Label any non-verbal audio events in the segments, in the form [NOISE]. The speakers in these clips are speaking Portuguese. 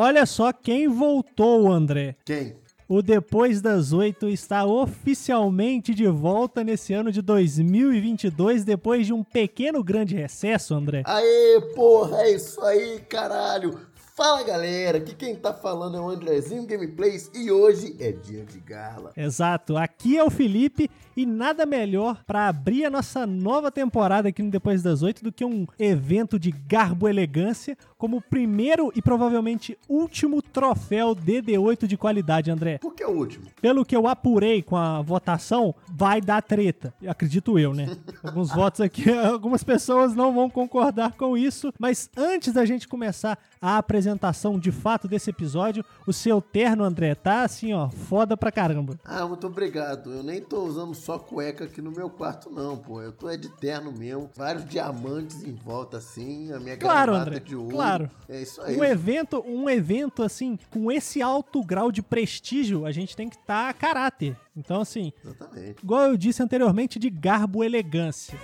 olha só quem voltou, André. Quem? O Depois das Oito está oficialmente de volta nesse ano de 2022, depois de um pequeno grande recesso, André. Aê, porra, é isso aí, caralho. Fala galera, aqui quem tá falando é o Andrezinho Gameplays e hoje é dia de gala. Exato, aqui é o Felipe e nada melhor para abrir a nossa nova temporada aqui no Depois das Oito do que um evento de garbo e elegância como o primeiro e provavelmente último troféu DD8 de qualidade, André. Por que o último? Pelo que eu apurei com a votação, vai dar treta. Acredito eu, né? [LAUGHS] Alguns votos aqui, [LAUGHS] algumas pessoas não vão concordar com isso, mas antes da gente começar a apresentação de fato desse episódio, o seu terno, André, tá assim, ó, foda pra caramba. Ah, muito obrigado. Eu nem tô usando só cueca aqui no meu quarto, não, pô. Eu tô é de terno mesmo, vários diamantes em volta, assim, a minha claro, gravata André, de ouro. Claro. É isso aí. Um evento, um evento assim, com esse alto grau de prestígio, a gente tem que estar tá a caráter. Então, assim, Exatamente. igual eu disse anteriormente, de garbo elegância.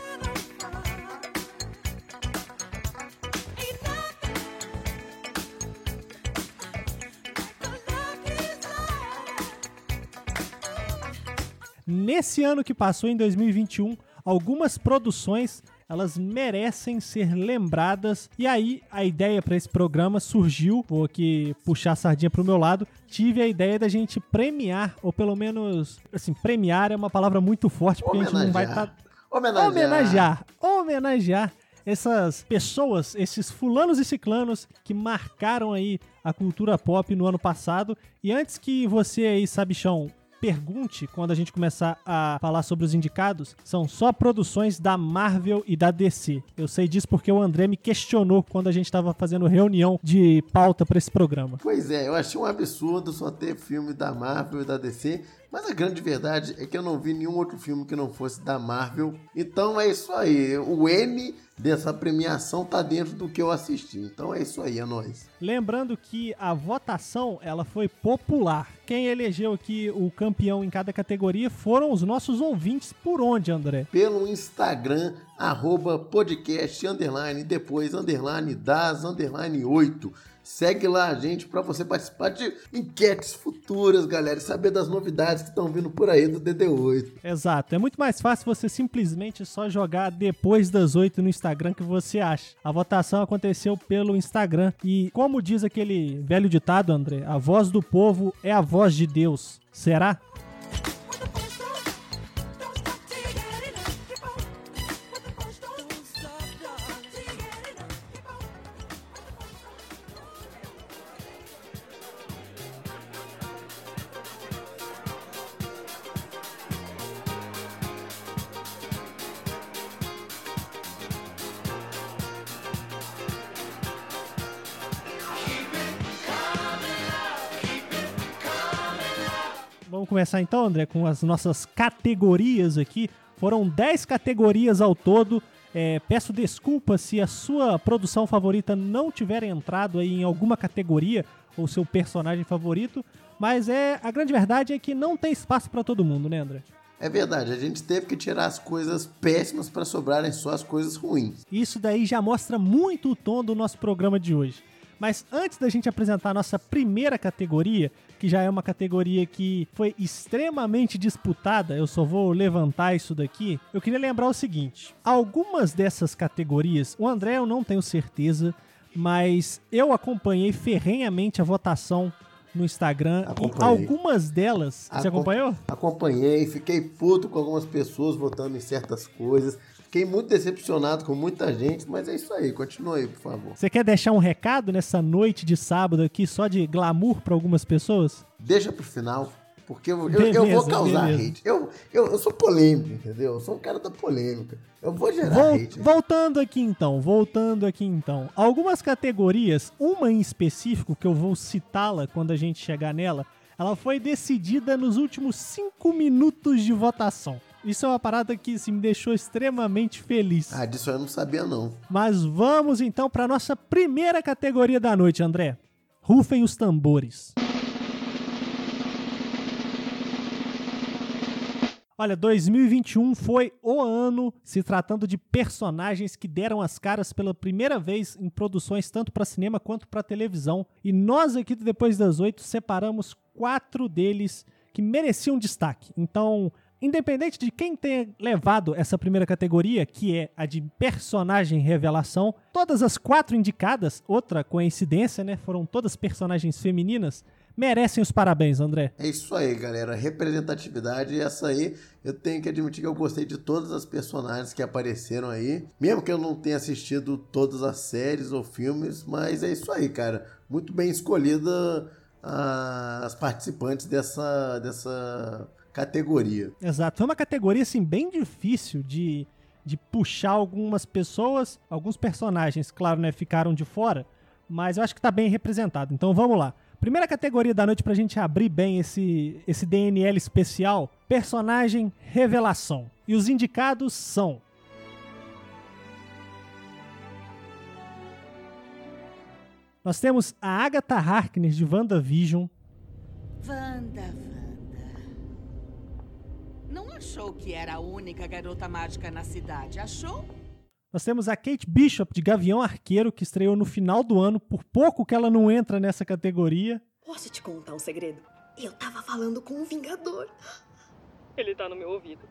Nesse ano que passou, em 2021, algumas produções elas merecem ser lembradas. E aí a ideia para esse programa surgiu, vou aqui puxar a sardinha pro meu lado. Tive a ideia da gente premiar, ou pelo menos, assim, premiar é uma palavra muito forte, porque a gente não vai estar. Tá... Homenagear. Homenagear. Homenagear essas pessoas, esses fulanos e ciclanos que marcaram aí a cultura pop no ano passado. E antes que você aí, sabichão, pergunte quando a gente começar a falar sobre os indicados, são só produções da Marvel e da DC. Eu sei disso porque o André me questionou quando a gente estava fazendo reunião de pauta para esse programa. Pois é, eu achei um absurdo só ter filme da Marvel e da DC, mas a grande verdade é que eu não vi nenhum outro filme que não fosse da Marvel. Então é isso aí. O M dessa premiação tá dentro do que eu assisti. Então é isso aí, é nóis. Lembrando que a votação ela foi popular. Quem elegeu aqui o campeão em cada categoria foram os nossos ouvintes. Por onde, André? Pelo Instagram, arroba podcast, underline, depois, underline, das, underline 8. Segue lá a gente para você participar de enquetes futuras, galera, e saber das novidades que estão vindo por aí do DD8. Exato. É muito mais fácil você simplesmente só jogar depois das 8 no Instagram que você acha. A votação aconteceu pelo Instagram e, como diz aquele velho ditado, André, a voz do povo é a voz de Deus. Será? Vamos começar então, André, com as nossas categorias aqui. Foram 10 categorias ao todo. É, peço desculpas se a sua produção favorita não tiver entrado aí em alguma categoria ou seu personagem favorito, mas é a grande verdade é que não tem espaço para todo mundo, né, André? É verdade, a gente teve que tirar as coisas péssimas para sobrarem só as coisas ruins. Isso daí já mostra muito o tom do nosso programa de hoje. Mas antes da gente apresentar a nossa primeira categoria, que já é uma categoria que foi extremamente disputada, eu só vou levantar isso daqui. Eu queria lembrar o seguinte: algumas dessas categorias, o André eu não tenho certeza, mas eu acompanhei ferrenhamente a votação no Instagram Acompanhei. e algumas delas. Você Acom- acompanhou? Acompanhei, fiquei puto com algumas pessoas votando em certas coisas. Fiquei muito decepcionado com muita gente, mas é isso aí, continua aí, por favor. Você quer deixar um recado nessa noite de sábado aqui, só de glamour para algumas pessoas? Deixa pro final, porque eu, eu- eu vou Beleza, causar beleza. hate. Eu, eu, eu sou polêmico, entendeu? Eu sou um cara da polêmica. Eu vou gerar Vol- hate. voltando aqui então, voltando aqui então. Algumas categorias, uma em específico que eu vou citá-la quando a gente chegar nela, ela foi decidida nos últimos cinco minutos de votação. Isso é uma parada que assim, me deixou extremamente feliz. Ah, disso eu não sabia, não. Mas vamos então para nossa primeira categoria da noite, André. Rufem os tambores. Olha, 2021 foi o ano se tratando de personagens que deram as caras pela primeira vez em produções tanto para cinema quanto para televisão. E nós aqui do Depois das Oito separamos quatro deles que mereciam destaque. Então, independente de quem tenha levado essa primeira categoria, que é a de personagem revelação, todas as quatro indicadas, outra coincidência, né? Foram todas personagens femininas merecem os parabéns, André. É isso aí, galera. Representatividade, essa aí eu tenho que admitir que eu gostei de todas as personagens que apareceram aí. Mesmo que eu não tenha assistido todas as séries ou filmes, mas é isso aí, cara. Muito bem escolhida ah, as participantes dessa, dessa categoria. Exato. Foi uma categoria assim bem difícil de, de puxar algumas pessoas, alguns personagens, claro, né, ficaram de fora, mas eu acho que tá bem representado. Então vamos lá. Primeira categoria da noite pra gente abrir bem esse, esse DNL especial: personagem revelação. E os indicados são. Nós temos a Agatha Harkness de WandaVision. Wanda, Wanda. Não achou que era a única garota mágica na cidade, achou? Nós temos a Kate Bishop de Gavião Arqueiro, que estreou no final do ano. Por pouco que ela não entra nessa categoria. Posso te contar um segredo? Eu tava falando com um Vingador. Ele tá no meu ouvido.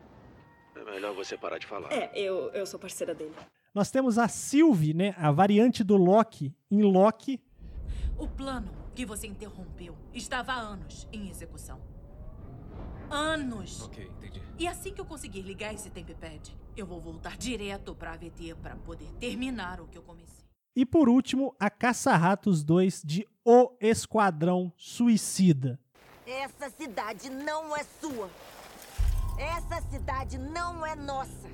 É melhor você parar de falar. É, eu, eu sou parceira dele. Nós temos a Sylvie, né? A variante do Loki em Loki. O plano que você interrompeu estava há anos em execução. Anos! Ok, entendi. E assim que eu conseguir ligar esse Tempepad, eu vou voltar direto pra AVT para poder terminar o que eu comecei. E por último, a Caça-Ratos 2 de O Esquadrão Suicida. Essa cidade não é sua. Essa cidade não é nossa.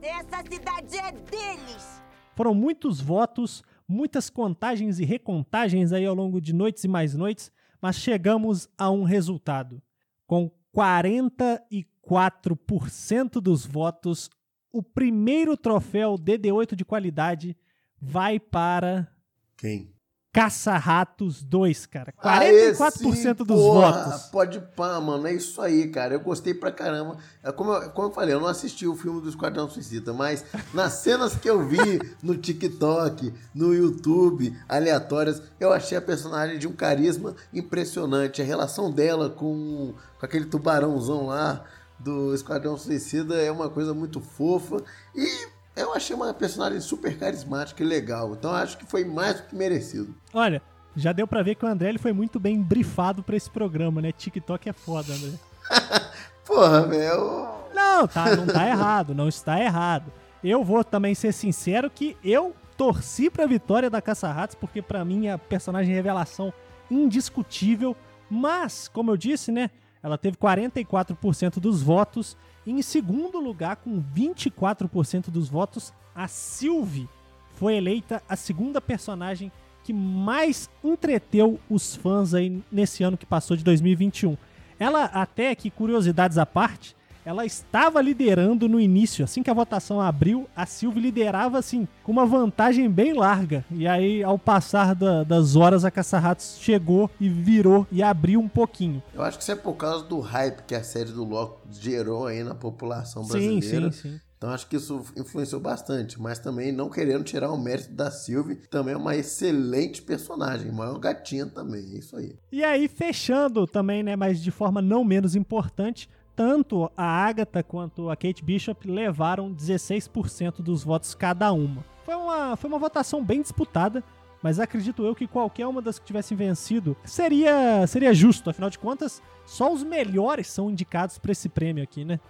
Essa cidade é deles. Foram muitos votos, muitas contagens e recontagens aí ao longo de noites e mais noites, mas chegamos a um resultado. Com 44% dos votos, o primeiro troféu DD8 de qualidade vai para. Quem? Caça-Ratos 2, cara. 44% Aê, sim, dos porra, votos. Pode pá, mano. É isso aí, cara. Eu gostei pra caramba. É como, eu, como eu falei, eu não assisti o filme do Esquadrão Suicida, mas nas [LAUGHS] cenas que eu vi no TikTok, no YouTube, aleatórias, eu achei a personagem de um carisma impressionante. A relação dela com, com aquele tubarãozão lá do Esquadrão Suicida é uma coisa muito fofa. E eu achei uma personagem super carismática e legal. Então acho que foi mais do que merecido. Olha, já deu pra ver que o André ele foi muito bem brifado pra esse programa, né? TikTok é foda, André. [LAUGHS] Porra, velho. Não, tá, não tá errado, não está errado. Eu vou também ser sincero que eu torci pra vitória da Caça-Ratos, porque pra mim é a personagem revelação indiscutível. Mas, como eu disse, né? Ela teve 44% dos votos. Em segundo lugar, com 24% dos votos, a Sylvie foi eleita a segunda personagem que mais entreteu os fãs aí nesse ano que passou de 2021. Ela, até que curiosidades à parte, ela estava liderando no início. Assim que a votação abriu, a Sylvie liderava assim, com uma vantagem bem larga. E aí, ao passar da- das horas, a Caça-Ratos chegou e virou e abriu um pouquinho. Eu acho que isso é por causa do hype que a série do Loki gerou aí na população Sim, brasileira. sim, sim. Então acho que isso influenciou bastante, mas também não querendo tirar o mérito da Sylvie, também é uma excelente personagem, maior gatinha também, é isso aí. E aí, fechando também, né, mas de forma não menos importante, tanto a Agatha quanto a Kate Bishop levaram 16% dos votos cada uma. Foi uma, foi uma votação bem disputada, mas acredito eu que qualquer uma das que tivessem vencido seria, seria justo. Afinal de contas, só os melhores são indicados para esse prêmio aqui, né?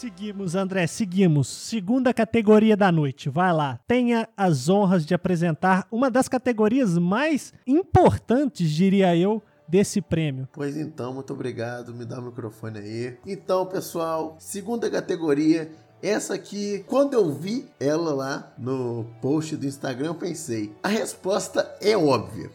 Seguimos, André, seguimos. Segunda categoria da noite, vai lá. Tenha as honras de apresentar uma das categorias mais importantes, diria eu, desse prêmio. Pois então, muito obrigado, me dá o microfone aí. Então, pessoal, segunda categoria, essa aqui, quando eu vi ela lá no post do Instagram, eu pensei, a resposta é óbvia.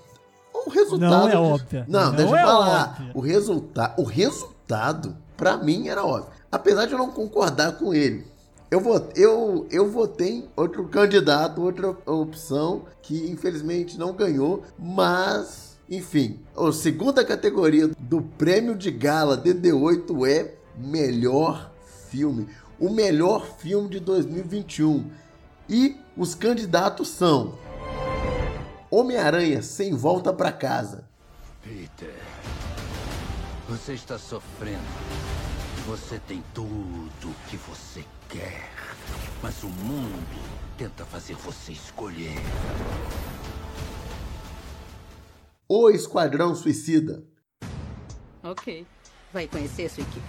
O resultado Não é óbvia. Não, Não deixa eu é falar. óbvia. O resultado, o resultado para mim era óbvio. Apesar de eu não concordar com ele, eu, vot, eu, eu votei outro candidato, outra opção, que infelizmente não ganhou, mas, enfim, a segunda categoria do prêmio de gala DD8 é melhor filme. O melhor filme de 2021. E os candidatos são Homem-Aranha sem volta para casa. Peter, você está sofrendo. Você tem tudo o que você quer. Mas o mundo tenta fazer você escolher. O Esquadrão Suicida. Ok. Vai conhecer sua equipe.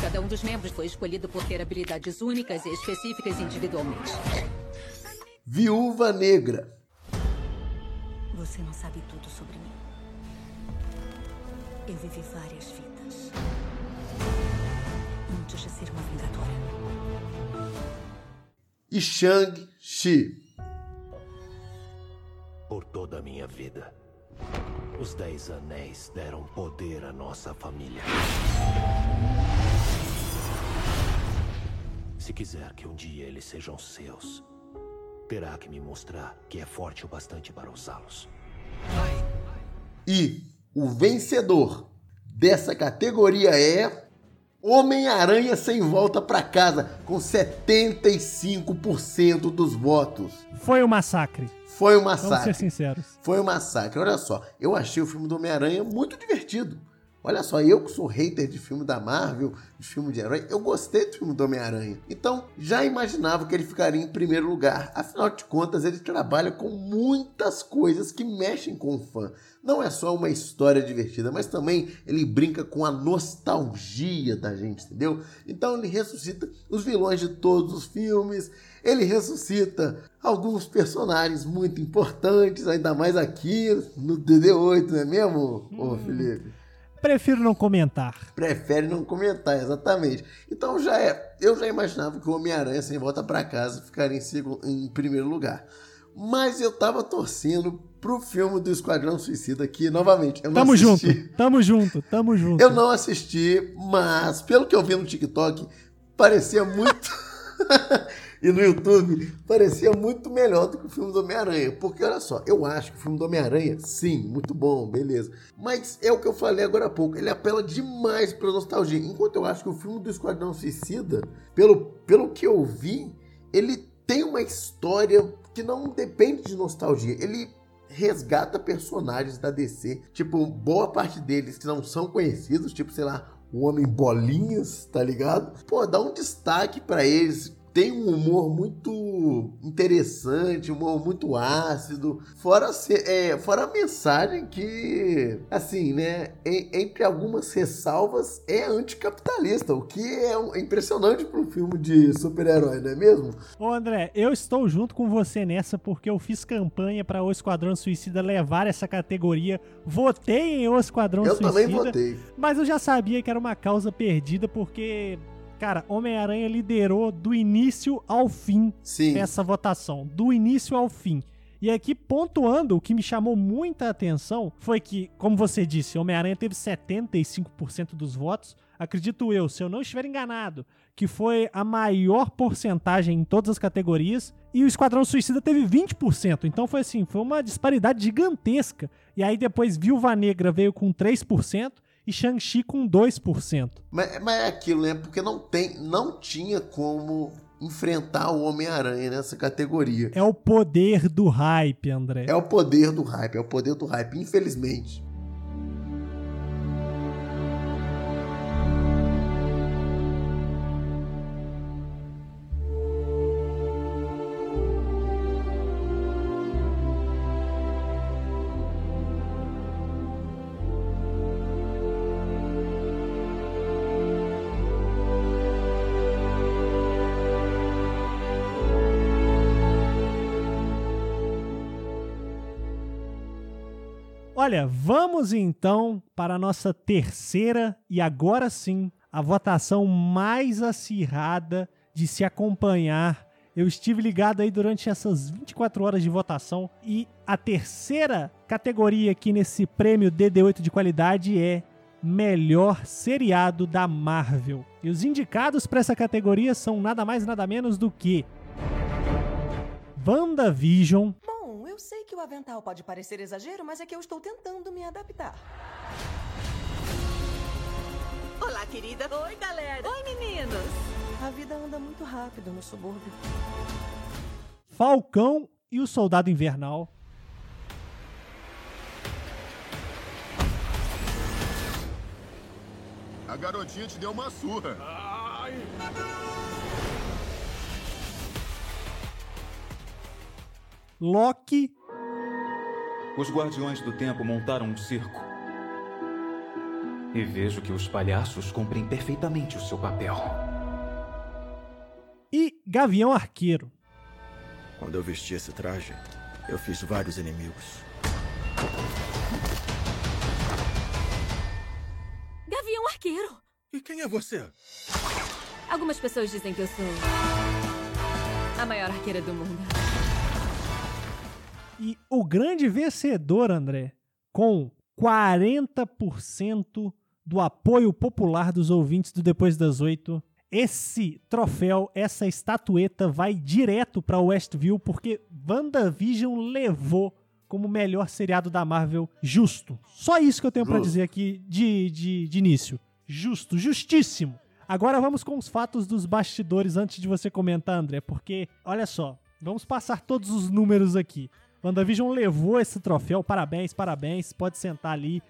Cada um dos membros foi escolhido por ter habilidades únicas e específicas individualmente. Viúva Negra. Você não sabe tudo sobre mim. Eu vivi várias vidas. Antes de ser uma vingadora. E Shang-Chi. Por toda a minha vida, os Dez Anéis deram poder à nossa família. Se quiser que um dia eles sejam seus, terá que me mostrar que é forte o bastante para usá-los. E o vencedor dessa categoria é Homem-Aranha sem volta para casa, com 75% dos votos. Foi um massacre. Foi um massacre. Vamos ser sinceros. Foi um massacre. Olha só, eu achei o filme do Homem-Aranha muito divertido. Olha só, eu que sou hater de filme da Marvel, de filme de herói, eu gostei do filme do Homem-Aranha. Então, já imaginava que ele ficaria em primeiro lugar. Afinal de contas, ele trabalha com muitas coisas que mexem com o fã. Não é só uma história divertida, mas também ele brinca com a nostalgia da gente, entendeu? Então, ele ressuscita os vilões de todos os filmes, ele ressuscita alguns personagens muito importantes, ainda mais aqui no DD8, não é mesmo, hum. ô Felipe? Prefiro não comentar. Prefere não comentar, exatamente. Então já é. Eu já imaginava que o Homem-Aranha sem volta para casa ficaria em, segundo, em primeiro lugar. Mas eu tava torcendo pro filme do Esquadrão Suicida aqui, novamente. Eu tamo junto, tamo junto, tamo junto. Eu não assisti, mas pelo que eu vi no TikTok, parecia muito. [LAUGHS] e no YouTube parecia muito melhor do que o filme do Homem-Aranha. Porque olha só, eu acho que o filme do Homem-Aranha, sim, muito bom, beleza. Mas é o que eu falei agora há pouco, ele apela demais pra nostalgia. Enquanto eu acho que o filme do Esquadrão Suicida, pelo, pelo que eu vi, ele tem uma história que não depende de nostalgia. Ele resgata personagens da DC, tipo, boa parte deles que não são conhecidos, tipo, sei lá, o Homem Bolinhas, tá ligado? Pô, dá um destaque para eles, tem um humor muito interessante, um humor muito ácido, fora, é, fora a mensagem que, assim, né, entre algumas ressalvas, é anticapitalista, o que é impressionante para um filme de super-herói, não é mesmo? Ô André, eu estou junto com você nessa porque eu fiz campanha para o Esquadrão Suicida levar essa categoria, votei em O Esquadrão eu Suicida. Eu também votei. Mas eu já sabia que era uma causa perdida porque Cara, Homem-Aranha liderou do início ao fim Sim. essa votação. Do início ao fim. E aqui, pontuando, o que me chamou muita atenção foi que, como você disse, Homem-Aranha teve 75% dos votos. Acredito eu, se eu não estiver enganado, que foi a maior porcentagem em todas as categorias. E o Esquadrão Suicida teve 20%. Então foi assim, foi uma disparidade gigantesca. E aí depois Viúva Negra veio com 3% e Shang-Chi com 2%. Mas, mas é aquilo, né? Porque não, tem, não tinha como enfrentar o Homem-Aranha nessa categoria. É o poder do hype, André. É o poder do hype, é o poder do hype, infelizmente. Olha, vamos então para a nossa terceira e agora sim a votação mais acirrada de se acompanhar. Eu estive ligado aí durante essas 24 horas de votação e a terceira categoria aqui nesse prêmio DD8 de qualidade é melhor seriado da Marvel. E os indicados para essa categoria são nada mais nada menos do que WandaVision. Bom, eu sei que o avental pode parecer exagero, mas é que eu estou tentando me adaptar. Olá, querida. Oi, galera. Oi, meninos. A vida anda muito rápido no subúrbio. Falcão e o Soldado Invernal. A garotinha te deu uma surra. Ai. Loki. Os Guardiões do Tempo montaram um circo. E vejo que os palhaços cumprem perfeitamente o seu papel. E Gavião Arqueiro. Quando eu vesti esse traje, eu fiz vários inimigos. Gavião Arqueiro! E quem é você? Algumas pessoas dizem que eu sou a maior arqueira do mundo. E o grande vencedor, André, com 40% do apoio popular dos ouvintes do Depois das Oito, esse troféu, essa estatueta vai direto para Westview porque WandaVision levou como melhor seriado da Marvel justo. Só isso que eu tenho para dizer aqui de, de, de início. Justo, justíssimo. Agora vamos com os fatos dos bastidores antes de você comentar, André, porque olha só, vamos passar todos os números aqui. WandaVision levou esse troféu, parabéns, parabéns, pode sentar ali.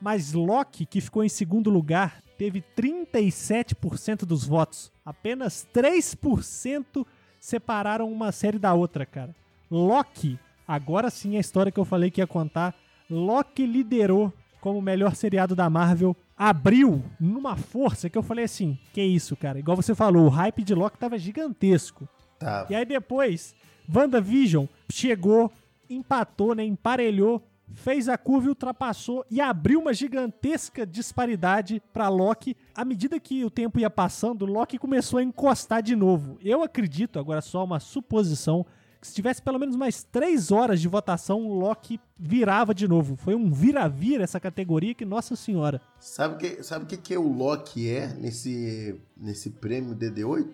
Mas Loki, que ficou em segundo lugar, teve 37% dos votos. Apenas 3% separaram uma série da outra, cara. Loki, agora sim a história que eu falei que ia contar. Loki liderou como melhor seriado da Marvel. Abriu numa força que eu falei assim: que isso, cara? Igual você falou, o hype de Loki tava gigantesco. Tá. E aí depois, WandaVision chegou, empatou, né? Emparelhou fez a curva e ultrapassou e abriu uma gigantesca disparidade para Loki. À medida que o tempo ia passando, Loki começou a encostar de novo. Eu acredito, agora só uma suposição, que se tivesse pelo menos mais três horas de votação, o Loki virava de novo. Foi um vira-vira essa categoria que, nossa senhora. Sabe que sabe que que o Loki é nesse nesse prêmio DD8?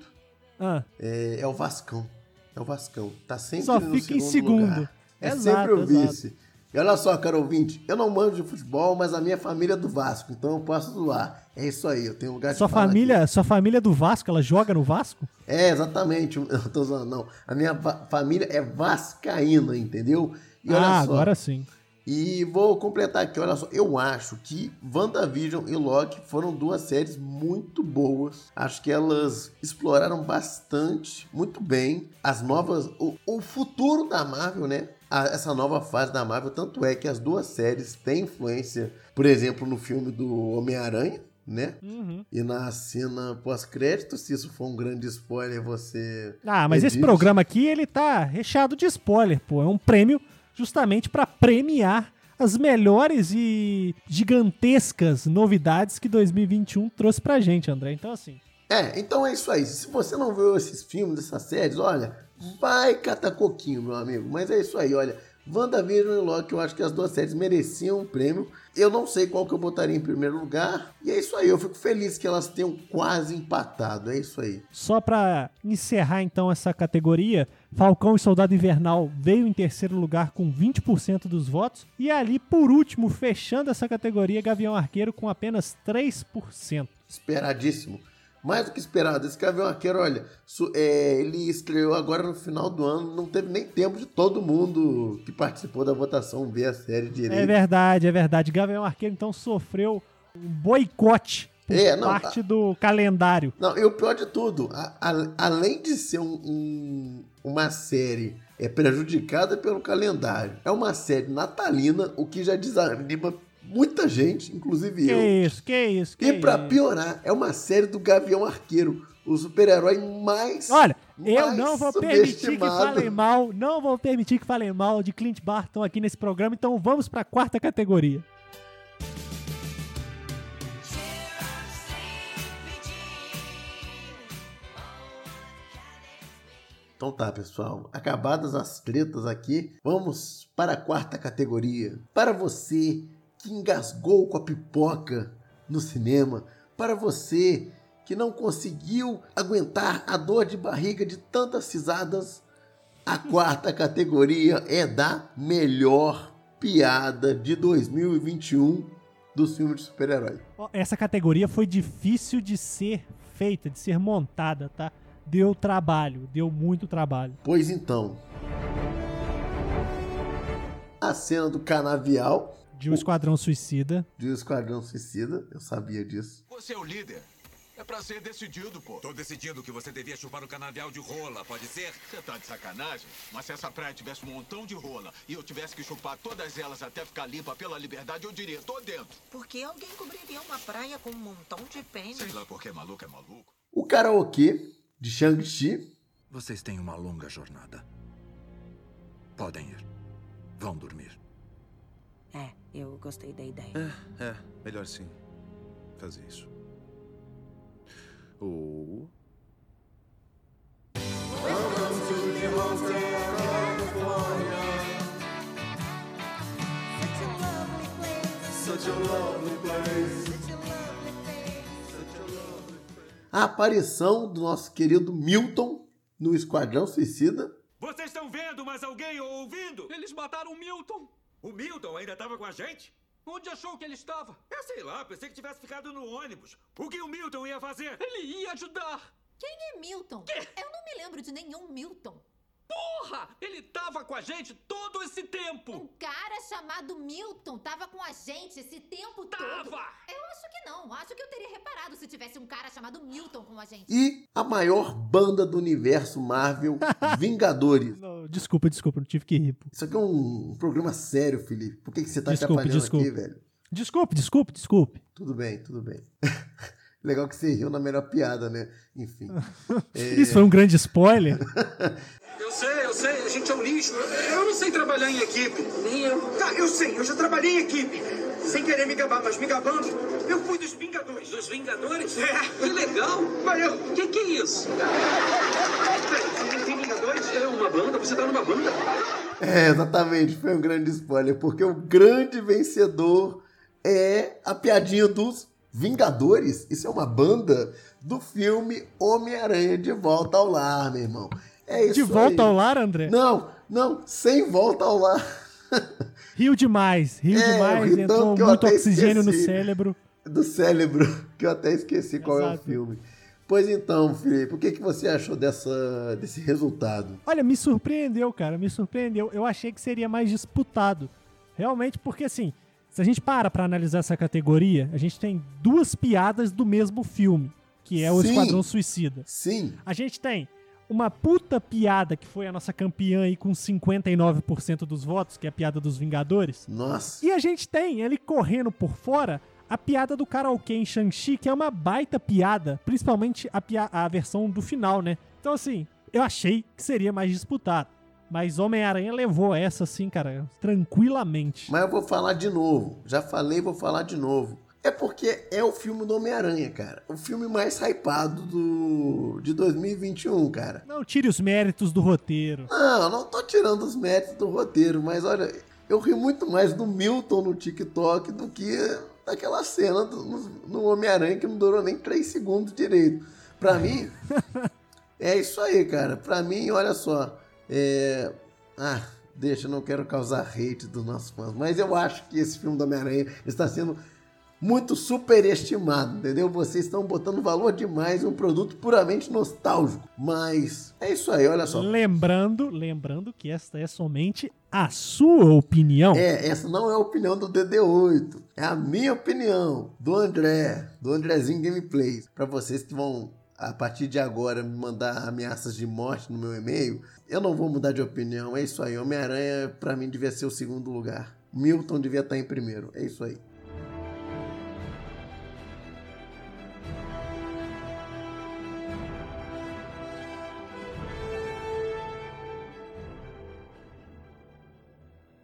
Ah. É, é o Vascão. É o Vascão. Tá sempre Só no fica em segundo segundo. lugar. É Exato, sempre o exato. vice. E olha só, caro ouvinte, eu não manjo de futebol, mas a minha família é do Vasco, então eu posso zoar. É isso aí, eu tenho lugar de Sua fala família, sua família é do Vasco, ela joga no Vasco? É, exatamente. Eu tô zoando, não. A minha família é vascaína, entendeu? E olha ah, só. agora sim. E vou completar aqui, olha só. Eu acho que WandaVision e Loki foram duas séries muito boas. Acho que elas exploraram bastante, muito bem, as novas. O, o futuro da Marvel, né? A- essa nova fase da Marvel. Tanto é que as duas séries têm influência, por exemplo, no filme do Homem-Aranha. Né? Uhum. E na cena pós-crédito, se isso for um grande spoiler, você. Ah, mas esse edite. programa aqui, ele tá recheado de spoiler, pô. É um prêmio justamente pra premiar as melhores e gigantescas novidades que 2021 trouxe pra gente, André. Então, assim, É, então é isso aí. Se você não viu esses filmes, essas séries, olha, vai catar coquinho, meu amigo. Mas é isso aí, olha. WandaVision e Loki, eu acho que as duas séries mereciam um prêmio. Eu não sei qual que eu botaria em primeiro lugar. E é isso aí, eu fico feliz que elas tenham quase empatado. É isso aí. só pra encerrar então essa categoria, Falcão e Soldado Invernal veio em terceiro lugar com 20% dos votos. E ali, por último, fechando essa categoria, Gavião Arqueiro com apenas 3%. Esperadíssimo. Mais do que esperado. Esse Gavião Arqueiro, olha, su- é, ele estreou agora no final do ano. Não teve nem tempo de todo mundo que participou da votação ver a série direito. É verdade, é verdade. Gavião Arqueiro então sofreu um boicote por É, não, parte do calendário. Não, e o pior de tudo, a- a- além de ser um- um- uma série é prejudicada pelo calendário, é uma série natalina, o que já desanima muita gente, inclusive Que eu. isso, que isso, que E pra isso. piorar, é uma série do Gavião Arqueiro, o super-herói mais. Olha, eu mais não vou permitir que falem mal, não vou permitir que falem mal de Clint Barton aqui nesse programa, então vamos pra quarta categoria. Então tá, pessoal. Acabadas as tretas aqui, vamos para a quarta categoria. Para você que engasgou com a pipoca no cinema, para você que não conseguiu aguentar a dor de barriga de tantas risadas, a quarta categoria é da melhor piada de 2021 dos filmes de super-herói. Essa categoria foi difícil de ser feita, de ser montada, tá? Deu trabalho, deu muito trabalho. Pois então. A cena do canavial. De um esquadrão suicida. De um esquadrão suicida, eu sabia disso. Você é o líder. É pra ser decidido, pô. Tô decidindo que você devia chupar o canavial de rola, pode ser? Você tá de sacanagem? Mas se essa praia tivesse um montão de rola e eu tivesse que chupar todas elas até ficar limpa pela liberdade, eu diria, tô dentro. Por que alguém cobriria uma praia com um montão de pênis? Sei lá porque maluco é maluco. O karaokê de Shang-Chi. Vocês têm uma longa jornada. Podem ir. Vão dormir. Eu gostei da ideia. É, é. Melhor sim. Fazer isso. Ou. Welcome to the Hotel California. Such a lovely place. Such a lovely place. A aparição do nosso querido Milton no Esquadrão Suicida. Vocês estão vendo mais alguém ouvindo? Eles mataram o Milton. O Milton ainda estava com a gente? Onde achou que ele estava? Eu sei lá, pensei que tivesse ficado no ônibus. O que o Milton ia fazer? Ele ia ajudar. Quem é Milton? Quê? Eu não me lembro de nenhum Milton. Porra! Ele tava com a gente todo esse tempo! Um cara chamado Milton tava com a gente esse tempo tava. todo. Eu acho que não. Acho que eu teria reparado se tivesse um cara chamado Milton com a gente. E a maior banda do universo Marvel, [LAUGHS] Vingadores. Não, desculpa, desculpa, não tive que rir. Pô. Isso aqui é um, um programa sério, Felipe. Por que, que você tá desculpe, atrapalhando desculpe. aqui, velho? Desculpe, desculpe, desculpe. Tudo bem, tudo bem. [LAUGHS] Legal que você riu na melhor piada, né? Enfim. É... [LAUGHS] Isso foi um grande spoiler. [LAUGHS] Eu sei, eu sei, a gente é um lixo. Eu não sei trabalhar em equipe. Nem eu. Tá, eu sei, eu já trabalhei em equipe. Sem querer me gabar, mas me gabando, eu fui dos Vingadores. Dos Vingadores? É. Que legal. Mas eu... O que, que é isso? Peraí, tem Vingadores? É uma banda? Você tá numa banda? É, exatamente, foi um grande spoiler, porque o grande vencedor é a piadinha dos Vingadores. Isso é uma banda do filme Homem-Aranha de Volta ao Lar, meu irmão. É isso De volta aí. ao lar, André? Não, não, sem volta ao lar. Riu demais, riu É, demais, entrou muito oxigênio no cérebro. Do cérebro, [LAUGHS] que eu até esqueci qual é o Exato. filme. Pois então, Felipe, o que, que você achou dessa, desse resultado? Olha, me surpreendeu, cara, me surpreendeu. Eu achei que seria mais disputado. Realmente, porque assim, se a gente para pra analisar essa categoria, a gente tem duas piadas do mesmo filme, que é o Sim. Esquadrão Suicida. Sim. A gente tem uma puta piada que foi a nossa campeã aí com 59% dos votos, que é a piada dos Vingadores. Nossa. E a gente tem ele correndo por fora a piada do karaokê em Shang-Chi, que é uma baita piada, principalmente a, pia- a versão do final, né? Então, assim, eu achei que seria mais disputado. Mas Homem-Aranha levou essa, assim, cara, tranquilamente. Mas eu vou falar de novo. Já falei, vou falar de novo. É porque é o filme do Homem-Aranha, cara. O filme mais hypado do, de 2021, cara. Não tire os méritos do roteiro. Não, não tô tirando os méritos do roteiro, mas olha, eu ri muito mais do Milton no TikTok do que daquela cena do, no, no Homem-Aranha que não durou nem 3 segundos direito. Pra mim, [LAUGHS] é isso aí, cara. Pra mim, olha só. É... Ah, deixa, eu não quero causar hate dos nossos fãs, mas eu acho que esse filme do Homem-Aranha está sendo muito superestimado, entendeu? Vocês estão botando valor demais em um produto puramente nostálgico. Mas é isso aí, olha só. Lembrando, lembrando que esta é somente a sua opinião. É, essa não é a opinião do DD8. É a minha opinião, do André, do Andrezinho Gameplays. Pra vocês que vão, a partir de agora, me mandar ameaças de morte no meu e-mail, eu não vou mudar de opinião. É isso aí. Homem-Aranha, pra mim, devia ser o segundo lugar. Milton devia estar em primeiro. É isso aí.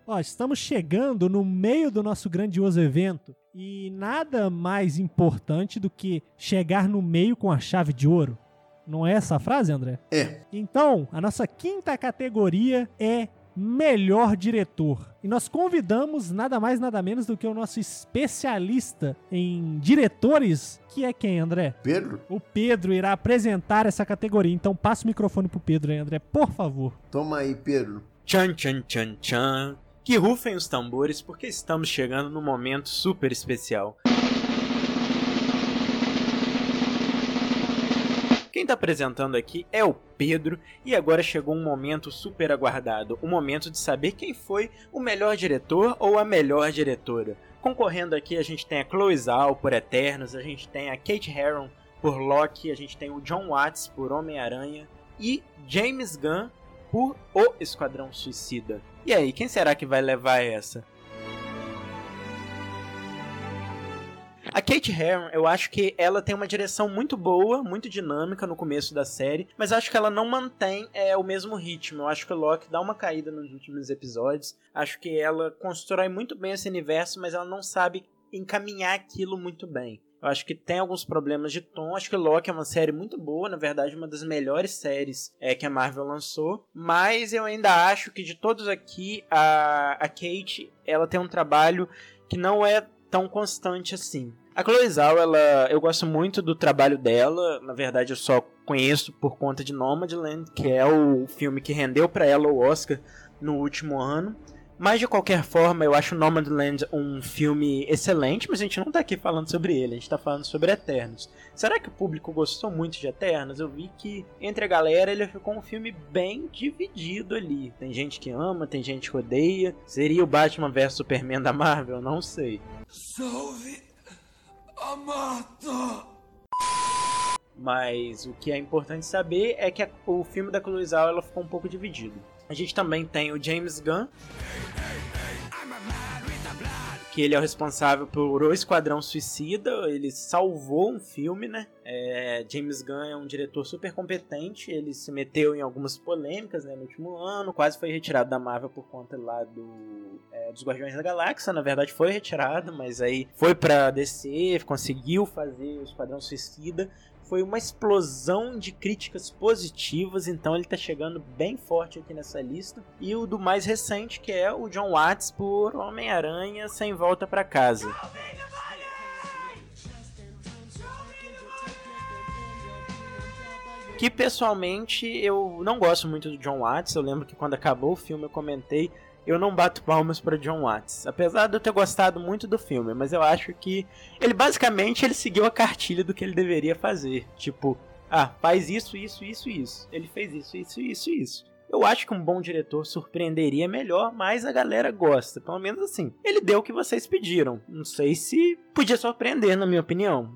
Ó, estamos chegando no meio do nosso grandioso evento e nada mais importante do que chegar no meio com a chave de ouro. Não é essa a frase, André? É. Então, a nossa quinta categoria é melhor diretor. E nós convidamos nada mais, nada menos do que o nosso especialista em diretores, que é quem, André? Pedro. O Pedro irá apresentar essa categoria. Então passa o microfone pro Pedro aí, André, por favor. Toma aí, Pedro. Tchan, tchan, tchan, tchan. Que rufem os tambores, porque estamos chegando num momento super especial. Quem está apresentando aqui é o Pedro e agora chegou um momento super aguardado, o momento de saber quem foi o melhor diretor ou a melhor diretora. Concorrendo aqui a gente tem a Chloe Zhao por Eternos, a gente tem a Kate Herron por Loki, a gente tem o John Watts por Homem-Aranha e James Gunn por O Esquadrão Suicida. E aí, quem será que vai levar essa? A Kate Herron, eu acho que ela tem uma direção muito boa, muito dinâmica no começo da série, mas acho que ela não mantém é, o mesmo ritmo. Eu acho que o Loki dá uma caída nos últimos episódios. Acho que ela constrói muito bem esse universo, mas ela não sabe encaminhar aquilo muito bem. Eu acho que tem alguns problemas de tom. Acho que Loki é uma série muito boa, na verdade, uma das melhores séries é, que a Marvel lançou. Mas eu ainda acho que de todos aqui, a, a Kate ela tem um trabalho que não é tão constante assim. A Chloe Zhao, ela, eu gosto muito do trabalho dela. Na verdade, eu só conheço por conta de Nomadland, que é o filme que rendeu para ela o Oscar no último ano. Mas de qualquer forma, eu acho Nomadland um filme excelente, mas a gente não tá aqui falando sobre ele, a gente tá falando sobre Eternos. Será que o público gostou muito de Eternos? Eu vi que entre a galera ele ficou um filme bem dividido ali. Tem gente que ama, tem gente que odeia. Seria o Batman vs Superman da Marvel? Não sei. Salve a mata! Mas o que é importante saber é que a, o filme da Zhao ela ficou um pouco dividido. A gente também tem o James Gunn, que ele é o responsável por O Esquadrão Suicida, ele salvou um filme, né? É, James Gunn é um diretor super competente, ele se meteu em algumas polêmicas né, no último ano, quase foi retirado da Marvel por conta lá do, é, dos Guardiões da Galáxia, na verdade foi retirado, mas aí foi pra DC, conseguiu fazer o Esquadrão Suicida, foi uma explosão de críticas positivas, então ele tá chegando bem forte aqui nessa lista. E o do mais recente, que é o John Watts por Homem-Aranha Sem Volta para Casa. Que pessoalmente eu não gosto muito do John Watts. Eu lembro que quando acabou o filme eu comentei eu não bato palmas para John Watts. Apesar de eu ter gostado muito do filme, mas eu acho que ele basicamente ele seguiu a cartilha do que ele deveria fazer. Tipo, ah, faz isso, isso, isso, isso. Ele fez isso, isso, isso, isso. Eu acho que um bom diretor surpreenderia melhor, mas a galera gosta. Pelo menos assim. Ele deu o que vocês pediram. Não sei se podia surpreender, na minha opinião.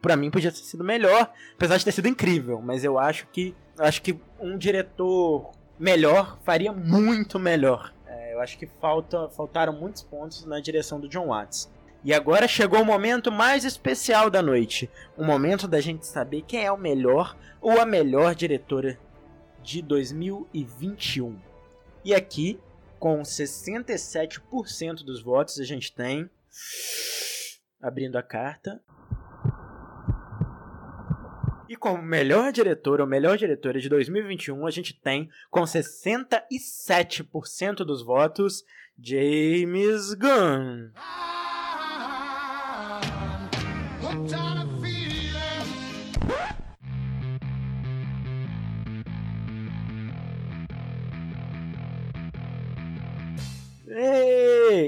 Para mim podia ter sido melhor, apesar de ter sido incrível. Mas eu acho que acho que um diretor melhor faria muito melhor eu acho que falta, faltaram muitos pontos na direção do John Watts. E agora chegou o momento mais especial da noite. O momento da gente saber quem é o melhor ou a melhor diretora de 2021. E aqui, com 67% dos votos, a gente tem. Abrindo a carta. E como melhor diretor ou melhor diretora de 2021, a gente tem, com 67% dos votos, James Gunn.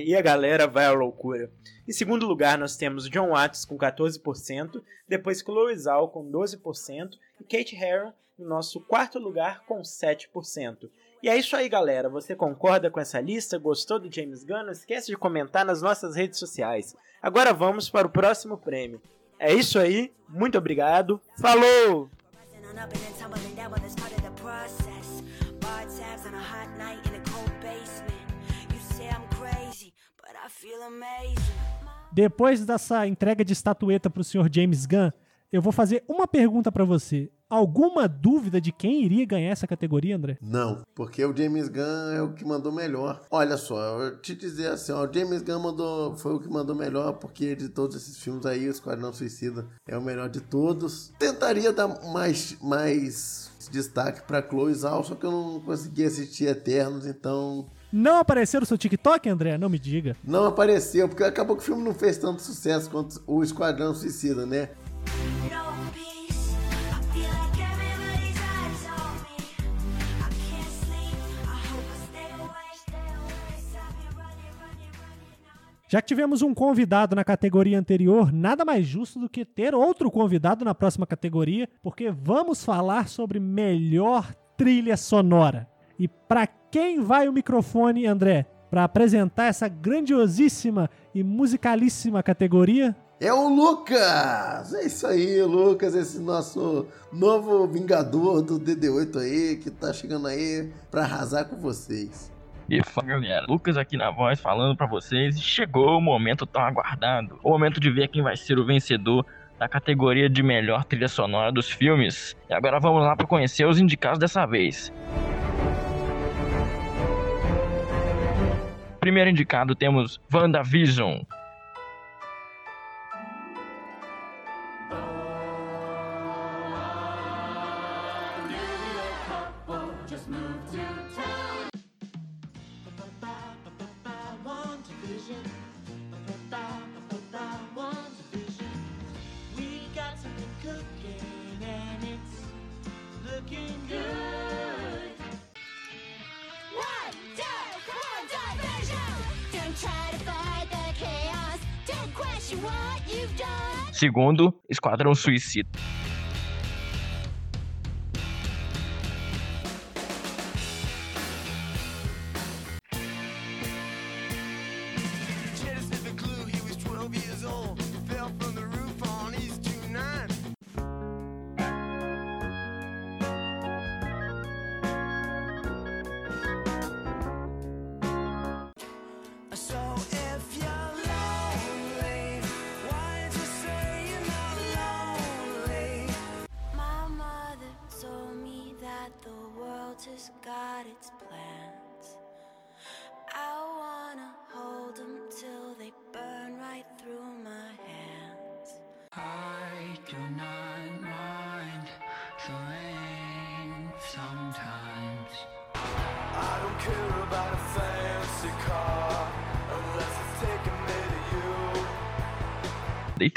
E a galera vai à loucura. Em segundo lugar, nós temos John Watts com 14%, depois Chloe Zhao com 12% e Kate Herron no nosso quarto lugar com 7%. E é isso aí, galera. Você concorda com essa lista? Gostou do James Gunn? Não esquece de comentar nas nossas redes sociais. Agora vamos para o próximo prêmio. É isso aí. Muito obrigado. Falou! Depois dessa entrega de estatueta pro senhor James Gunn, eu vou fazer uma pergunta pra você. Alguma dúvida de quem iria ganhar essa categoria, André? Não, porque o James Gunn é o que mandou melhor. Olha só, eu te dizer assim, ó, o James Gunn mandou, foi o que mandou melhor, porque de todos esses filmes aí, o Esquadrão Suicida é o melhor de todos. Tentaria dar mais, mais destaque pra Chloe Zhao, só que eu não consegui assistir Eternos, então Não apareceu no seu TikTok, André? Não me diga. não apareceu, porque acabou que o filme não fez tanto sucesso quanto o Esquadrão Suicida, né? Já que tivemos um convidado na categoria anterior, nada mais justo do que ter outro convidado na próxima categoria, porque vamos falar sobre melhor trilha sonora. E para quem vai o microfone, André, para apresentar essa grandiosíssima e musicalíssima categoria? É o Lucas! É isso aí, Lucas, esse nosso novo vingador do DD8 aí, que tá chegando aí pra arrasar com vocês. E fala galera, Lucas aqui na voz falando pra vocês. Chegou o momento tão aguardado. O momento de ver quem vai ser o vencedor da categoria de melhor trilha sonora dos filmes. E agora vamos lá para conhecer os indicados dessa vez. Primeiro indicado temos WandaVision. Segundo, Esquadrão Suicida.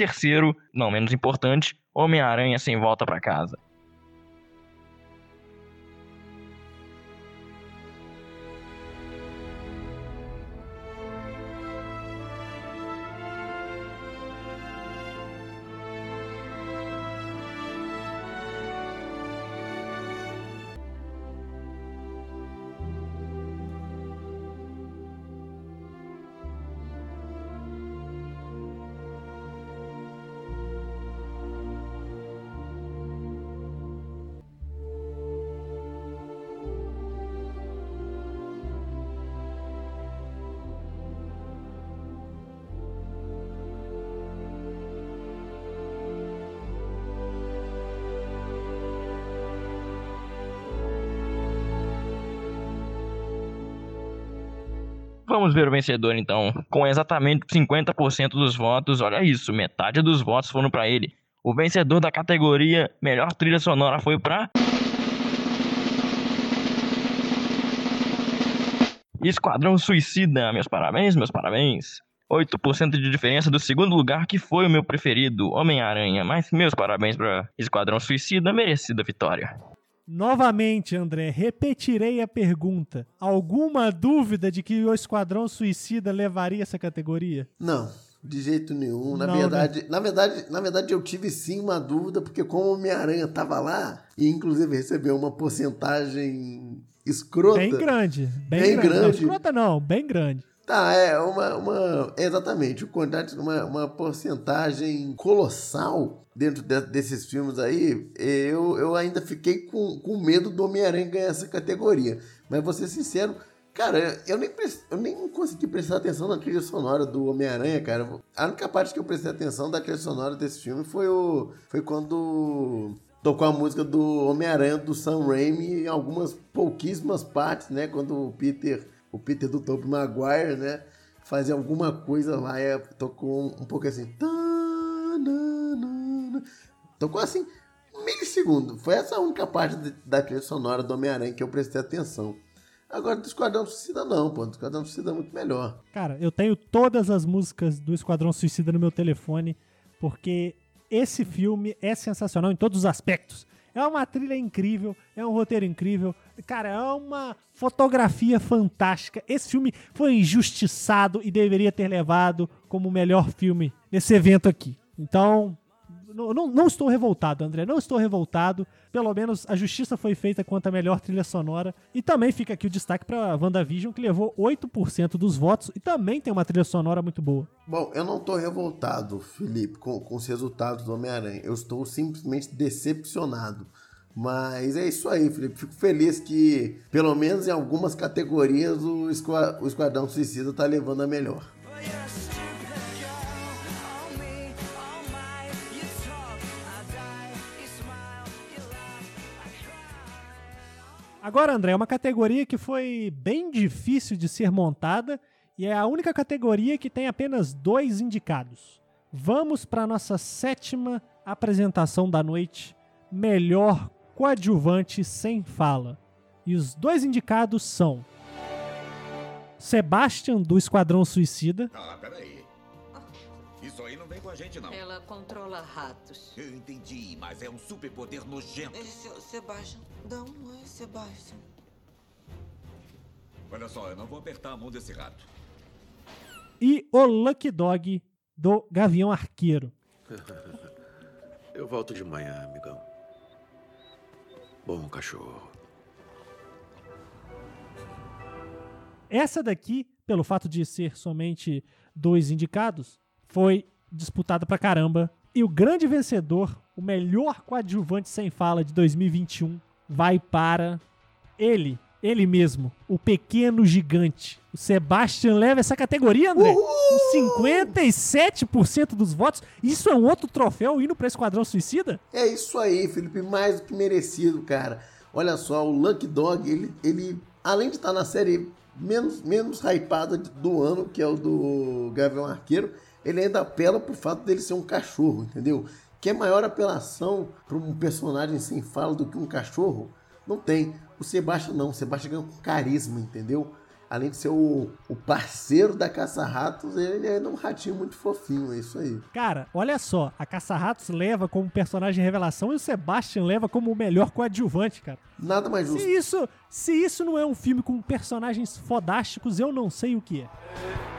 Terceiro, não menos importante, Homem-Aranha sem volta pra casa. Vamos ver o vencedor então. Com exatamente 50% dos votos, olha isso, metade dos votos foram pra ele. O vencedor da categoria Melhor Trilha Sonora foi pra. Esquadrão Suicida. Meus parabéns, meus parabéns. 8% de diferença do segundo lugar, que foi o meu preferido, Homem-Aranha. Mas meus parabéns pra Esquadrão Suicida, merecida vitória. Novamente, André, repetirei a pergunta. Alguma dúvida de que o Esquadrão Suicida levaria essa categoria? Não, de jeito nenhum. Na Não, verdade, na verdade, na verdade eu tive sim uma dúvida porque como o Homem-Aranha tava lá e inclusive recebeu uma porcentagem escrota. Bem grande. Bem, Bem grande. Não, grande. escrota não, bem grande. Tá, é uma, uma exatamente, o quantidade, uma, uma porcentagem colossal dentro de- desses filmes aí, eu, eu ainda fiquei com, com medo do Homem-Aranha ganhar essa categoria. Mas vou ser sincero, Cara, eu nem, eu nem consegui prestar atenção na trilha sonora do Homem-Aranha, cara. A única parte que eu prestei atenção da trilha sonora desse filme foi, o, foi quando tocou a música do Homem-Aranha do Sam Raimi em algumas pouquíssimas partes, né? Quando o Peter, o Peter do Tobey Maguire, né? Fazia alguma coisa lá e tocou um, um pouco assim. Tocou assim, um milissegundo. Foi essa a única parte da trilha sonora do Homem-Aranha que eu prestei atenção. Agora, do Esquadrão Suicida não, pô. Do Esquadrão Suicida é muito melhor. Cara, eu tenho todas as músicas do Esquadrão Suicida no meu telefone, porque esse filme é sensacional em todos os aspectos. É uma trilha incrível, é um roteiro incrível, cara, é uma fotografia fantástica. Esse filme foi injustiçado e deveria ter levado como o melhor filme nesse evento aqui. Então, não, não- não estou revoltado, André, não estou revoltado. Pelo menos a justiça foi feita quanto a melhor trilha sonora. E também fica aqui o destaque para WandaVision, que levou 8% dos votos e também tem uma trilha sonora muito boa. Bom, eu não tô revoltado, Felipe, com, com os resultados do Homem-Aranha. Eu estou simplesmente decepcionado. Mas é isso aí, Felipe. Fico feliz que, pelo menos em algumas categorias, o, Esqua- o Esquadrão Suicida tá levando a melhor. Agora, André, é uma categoria que foi bem difícil de ser montada e é a única categoria que tem apenas dois indicados. Vamos para a nossa sétima apresentação da noite: melhor coadjuvante sem fala. E os dois indicados são Sebastian do Esquadrão Suicida Ah, peraí. Com a gente, não. Ela controla ratos. Eu entendi, mas é um superpoder nojento. Se- Sebastian, dá um oi, Sebastian. Olha só, eu não vou apertar a mão desse rato. e o Lucky Dog do Gavião Arqueiro. [LAUGHS] Eu volto de manhã, amigão. Bom cachorro. Essa daqui, pelo fato de ser somente dois indicados, foi disputada pra caramba. E o grande vencedor, o melhor coadjuvante sem fala de 2021, vai para ele, ele mesmo, o pequeno gigante. O Sebastian leva essa categoria, André, com 57% dos votos. Isso é um outro troféu indo pra Esquadrão Suicida? É isso aí, Felipe, mais do que merecido, cara. Olha só, o Lucky Dog, ele, ele além de estar na série menos, menos hypada do ano, que é o do Gavião Arqueiro, ele ainda apela pro fato dele ser um cachorro, entendeu? Que é maior apelação para um personagem sem fala do que um cachorro? Não tem. O Sebastião não, o Sebastião ganha com carisma, entendeu? Além de ser o, o parceiro da Caça-Ratos, ele é um ratinho muito fofinho, é isso aí. Cara, olha só, a Caça-Ratos leva como personagem revelação e o Sebastian leva como o melhor coadjuvante, cara. Nada mais justo. Se isso, se isso não é um filme com personagens fodásticos, eu não sei o que é.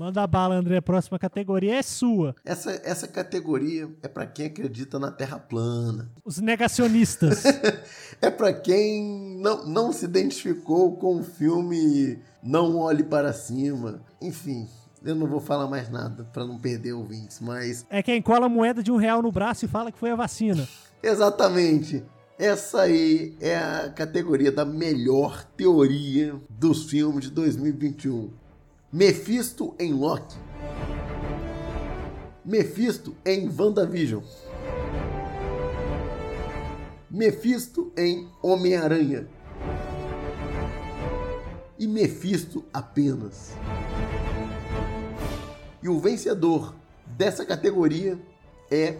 Manda bala, André. A próxima categoria é sua. Essa, essa categoria é para quem acredita na Terra plana. Os negacionistas. [LAUGHS] é para quem não, não se identificou com o filme Não Olhe Para Cima. Enfim, eu não vou falar mais nada para não perder ouvintes, mas é quem cola a moeda de um real no braço e fala que foi a vacina. exatamente. Essa aí é a categoria da melhor teoria dos filmes de 2021. Mephisto em Loki. Mephisto em WandaVision. Mephisto em Homem-Aranha. E Mephisto apenas. E o vencedor dessa categoria é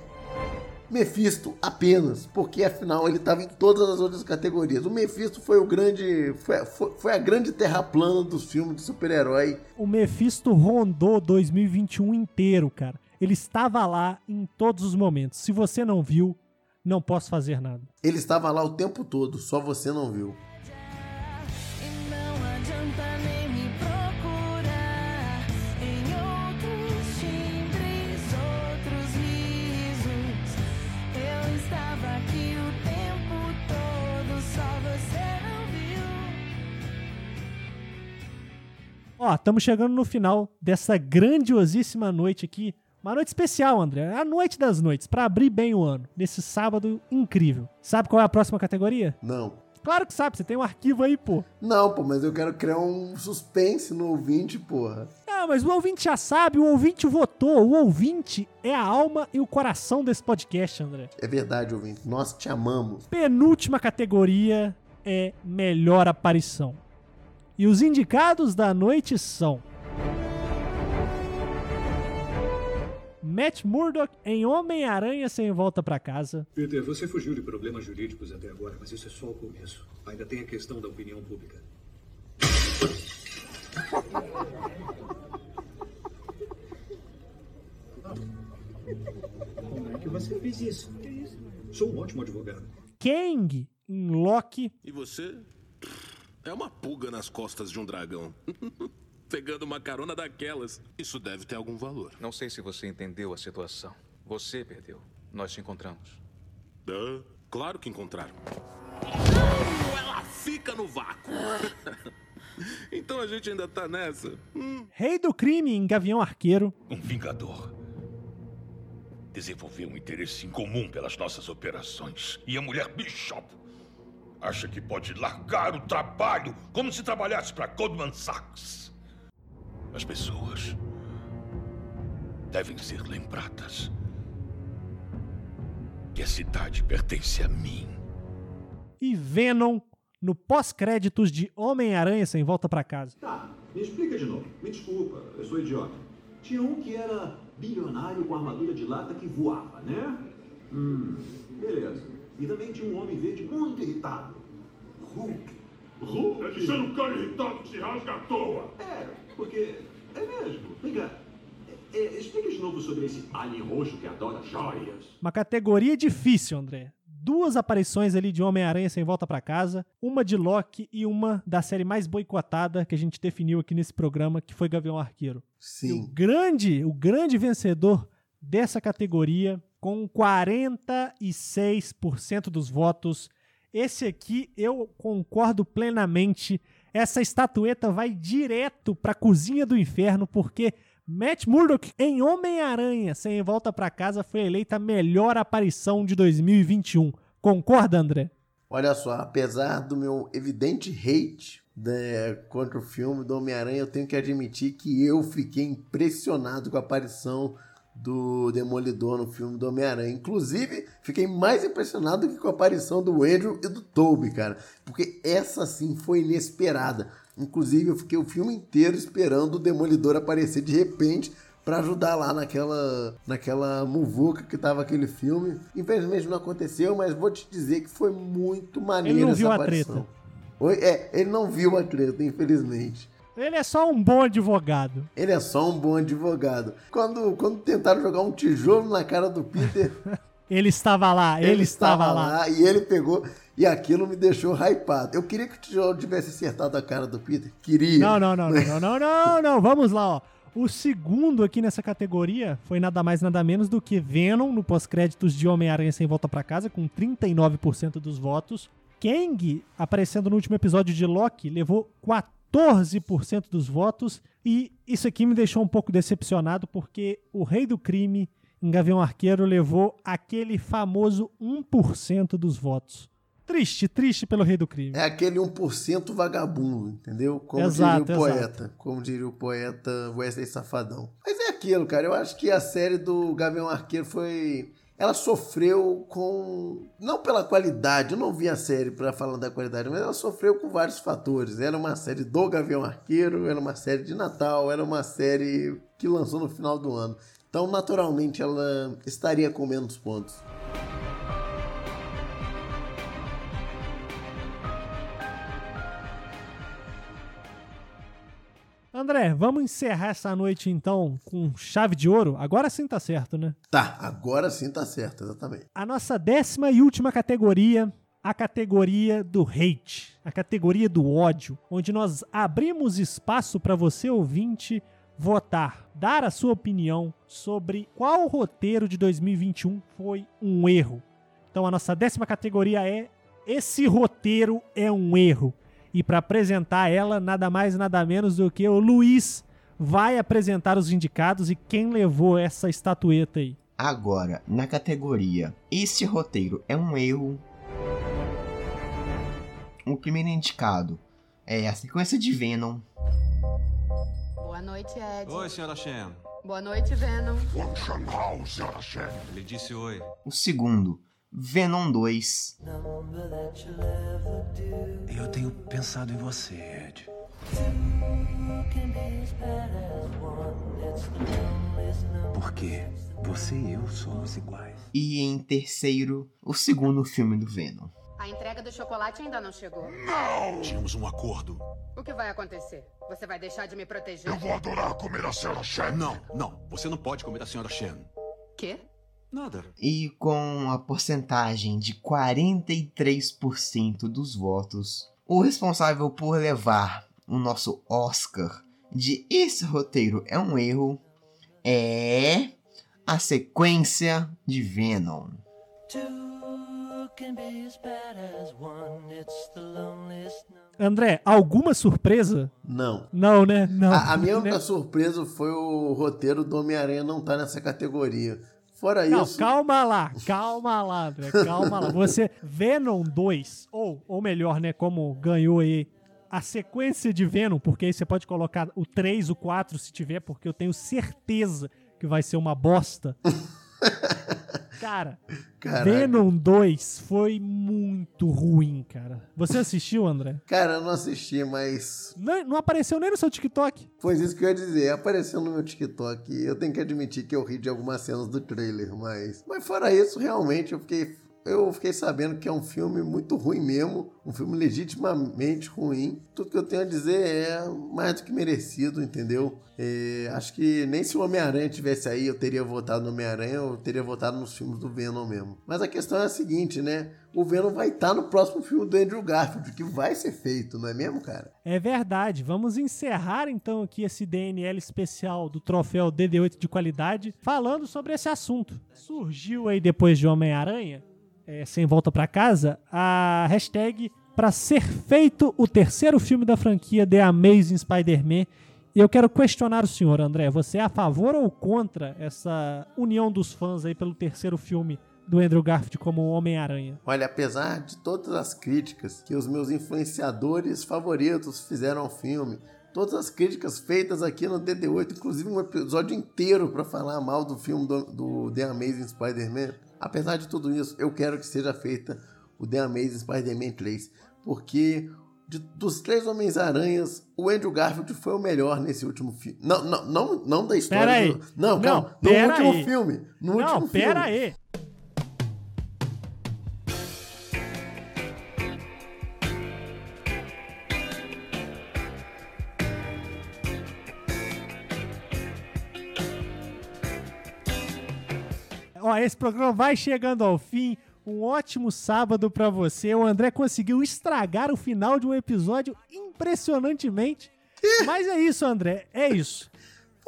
Mephisto apenas, porque afinal ele estava em todas as outras categorias. O Mephisto foi o grande. Foi, foi, foi a grande terra plana dos filmes de super-herói. O Mephisto rondou 2021 inteiro, cara. Ele estava lá em todos os momentos. Se você não viu, não posso fazer nada. Ele estava lá o tempo todo, só você não viu. Ó, estamos chegando no final dessa grandiosíssima noite aqui. Uma noite especial, André. É a noite das noites, pra abrir bem o ano. Nesse sábado incrível. Sabe qual é a próxima categoria? Não. Claro que sabe, você tem um arquivo aí, pô. Não, pô, mas eu quero criar um suspense no ouvinte, porra. Ah, mas o ouvinte já sabe, o ouvinte votou. O ouvinte é a alma e o coração desse podcast, André. É verdade, ouvinte. Nós te amamos. Penúltima categoria é melhor aparição. E os indicados da noite são Matt Murdock em Homem-Aranha Sem Volta Pra Casa. Peter, você fugiu de problemas jurídicos até agora, mas isso é só o começo. Ainda tem a questão da opinião pública. Como é que você fez isso? Que isso? Sou um ótimo advogado. Kang em Loki. E você? É uma pulga nas costas de um dragão. [LAUGHS] Pegando uma carona daquelas. Isso deve ter algum valor. Não sei se você entendeu a situação. Você perdeu. Nós te encontramos. Ah, claro que encontraram. Oh, ela fica no vácuo. [LAUGHS] então a gente ainda tá nessa. Hum. Rei do crime em Gavião Arqueiro. Um vingador. Desenvolveu um interesse em comum pelas nossas operações. E a mulher Bishop acha que pode largar o trabalho como se trabalhasse para Goldman Sachs. As pessoas devem ser lembradas que a cidade pertence a mim. E Venom no pós-créditos de Homem-Aranha Sem Volta Pra Casa. Tá, me explica de novo. Me desculpa, eu sou idiota. Tinha um que era bilionário com armadura de lata que voava, né? Hum, beleza. E também tinha um homem verde muito irritado. Hulk. Hulk? É deixando um cara irritado que se rasga à toa. É, porque é mesmo. Vem cá. É, é, explica de novo sobre esse alien roxo que adora joias. Uma categoria difícil, André. Duas aparições ali de Homem-Aranha sem volta para casa, uma de Loki e uma da série mais boicotada que a gente definiu aqui nesse programa, que foi Gavião Arqueiro. Sim. E o grande, o grande vencedor dessa categoria, com 46% dos votos, esse aqui eu concordo plenamente. Essa estatueta vai direto pra cozinha do inferno, porque Matt Murdock em Homem-Aranha Sem Volta Pra Casa foi eleita a melhor aparição de 2021. Concorda, André? Olha só, apesar do meu evidente hate né, contra o filme do Homem-Aranha, eu tenho que admitir que eu fiquei impressionado com a aparição do Demolidor no filme do Homem-Aranha. Inclusive, fiquei mais impressionado que com a aparição do Andrew e do Tobey, cara. Porque essa sim foi inesperada. Inclusive, eu fiquei o filme inteiro esperando o Demolidor aparecer de repente para ajudar lá naquela naquela muvuca que tava aquele filme. Infelizmente não aconteceu, mas vou te dizer que foi muito maneiro Ele não essa viu a aparição. treta. Oi? É, ele não viu a treta, infelizmente. Ele é só um bom advogado. Ele é só um bom advogado. Quando, quando tentaram jogar um tijolo na cara do Peter, [LAUGHS] Ele estava lá, ele, estava, lá. e ele pegou. E aquilo me deixou hypado. Eu queria que o tijolo tivesse acertado a cara do Peter. Queria. Não, não, não, não, [LAUGHS] não, não, não, não. Vamos lá, ó. O segundo aqui nessa categoria foi nada mais nada menos do que Venom no pós-créditos de Homem-Aranha Sem Volta Pra Casa, com 39% dos votos. Kang, aparecendo no último episódio de Loki, levou 14% dos votos. E isso aqui me deixou um pouco decepcionado, porque o Rei do Crime em Gavião Arqueiro levou aquele famoso 1% dos votos. Triste, triste pelo Rei do Crime. É aquele 1% vagabundo, entendeu? Como Exato, diria o exato. poeta. Como diria o poeta Wesley Safadão. Mas é aquilo, cara. Eu acho que a série do Gavião Arqueiro foi. Ela sofreu com. Não pela qualidade, eu não vi a série pra falar da qualidade, mas ela sofreu com vários fatores. Era uma série do Gavião Arqueiro, era uma série de Natal, era uma série que lançou no final do ano. Então, naturalmente, ela estaria com menos pontos. André, vamos encerrar essa noite então com chave de ouro? Agora sim tá certo, né? Tá, agora sim tá certo, exatamente. A nossa décima e última categoria, a categoria do hate, a categoria do ódio, onde nós abrimos espaço para você ouvinte votar, dar a sua opinião sobre qual roteiro de 2021 foi um erro. Então a nossa décima categoria é esse roteiro é um erro. E para apresentar ela, nada mais nada menos do que o Luiz vai apresentar os indicados e quem levou essa estatueta aí. Agora, na categoria Este roteiro é um erro. O primeiro indicado é a sequência de Venom. Boa noite, Ed. Oi, senhora Shen. Boa noite, Venom. senhora Shen. Ele disse oi. O segundo, Venom 2. Eu tenho pensado em você, Ed. Porque você e eu somos iguais. E em terceiro, o segundo filme do Venom. A entrega do chocolate ainda não chegou. Não! Tínhamos um acordo. O que vai acontecer? Você vai deixar de me proteger? Eu vou adorar comer a senhora Shen. Não, não. Você não pode comer a senhora Shen. Quê? Nada. E com a porcentagem de 43% dos votos, o responsável por levar o nosso Oscar de Esse Roteiro é um Erro é a sequência de Venom. André, alguma surpresa? Não. Não, né? Não. A, a minha [LAUGHS] Né? única surpresa foi o roteiro do Homem-Aranha não estar nessa categoria. Fora Não, isso. calma lá, calma lá, André, calma lá. Você, Venom 2, ou, ou melhor, né, como ganhou aí a sequência de Venom, porque aí você pode colocar o 3, o 4 se tiver, porque eu tenho certeza que vai ser uma bosta. [LAUGHS] Cara, Caraca. Venom 2 foi muito ruim, cara. Você assistiu, André? Cara, eu não assisti, mas. Não, não apareceu nem no seu TikTok. Pois isso que eu ia dizer, apareceu no meu TikTok. Eu tenho que admitir que eu ri de algumas cenas do trailer, mas. Mas fora isso, realmente eu fiquei. Eu fiquei sabendo que é um filme muito ruim mesmo, um filme legitimamente ruim. Tudo que eu tenho a dizer é mais do que merecido, entendeu? É, acho que nem se o Homem-Aranha tivesse aí eu teria votado no Homem-Aranha, eu teria votado nos filmes do Venom mesmo. Mas a questão é a seguinte, né? O Venom vai estar no próximo filme do Andrew Garfield, que vai ser feito, não é mesmo, cara? É verdade. Vamos encerrar então aqui esse DNL especial do troféu DD8 de qualidade, falando sobre esse assunto. Surgiu aí depois de Homem-Aranha, é, sem volta pra casa, a hashtag para ser feito o terceiro filme da franquia The Amazing Spider-Man. E eu quero questionar o senhor, André. Você é a favor ou contra essa união dos fãs aí pelo terceiro filme do Andrew Garfield como Homem-Aranha? Olha, apesar de todas as críticas que os meus influenciadores favoritos fizeram ao filme, todas as críticas feitas aqui no DD8, inclusive um episódio inteiro para falar mal do filme do, do The Amazing Spider-Man, apesar de tudo isso, eu quero que seja feita o The Amazing Spider-Man 3, porque de, dos três Homens-Aranhas, o Andrew Garfield foi o melhor nesse último filme. Não, não, não, não da história. Pera aí. do- Não, Não, calma. No último aí. filme. No Não, último pera filme. aí. Esse programa vai chegando ao fim. Um ótimo sábado pra você. O André conseguiu estragar o final de um episódio impressionantemente. Mas é isso, André. É isso.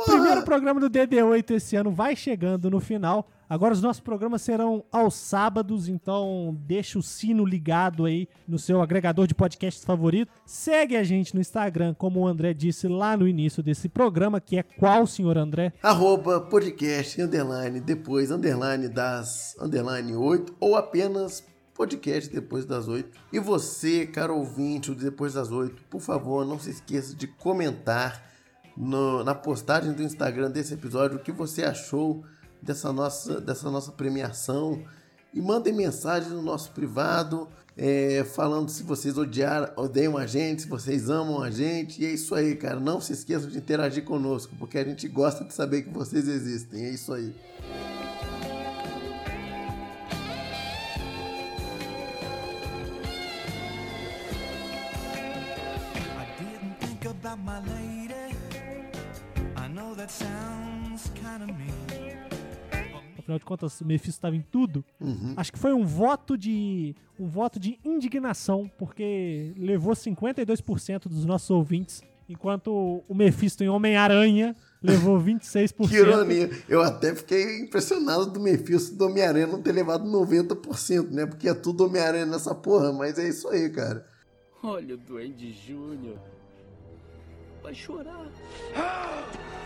Primeiro programa do DD8 esse ano vai chegando no final. Agora os nossos programas serão aos sábados, então deixa o sino ligado aí no seu agregador de podcasts favorito. Segue a gente no Instagram, como o André disse lá no início desse programa, que é qual, senhor André? Arroba podcast, underline, depois, underline das, underline 8, ou apenas podcast depois das 8. E você, caro ouvinte, o depois das 8, por favor, não se esqueça de comentar no- na postagem do Instagram desse episódio o que você achou dessa nossa, dessa nossa premiação. E mandem mensagem no nosso privado, é, falando se vocês odiaram, odeiam a gente, se vocês amam a gente. E é isso aí, cara. Não se esqueçam de interagir conosco, porque a gente gosta de saber que vocês existem. É isso aí. I know that sounds kind of. Afinal de contas, o Mephisto estava em tudo. Uhum. Acho que foi um voto de um voto de indignação, porque levou 52% dos nossos ouvintes, enquanto o Mephisto em Homem-Aranha levou [LAUGHS] 26%. Que ironia. Eu até fiquei impressionado do Mephisto do Homem-Aranha não ter levado 90%, né? Porque é tudo Homem-Aranha nessa porra, mas é isso aí, cara. Olha o Duende Júnior. Vai chorar. Ah! [GASPS]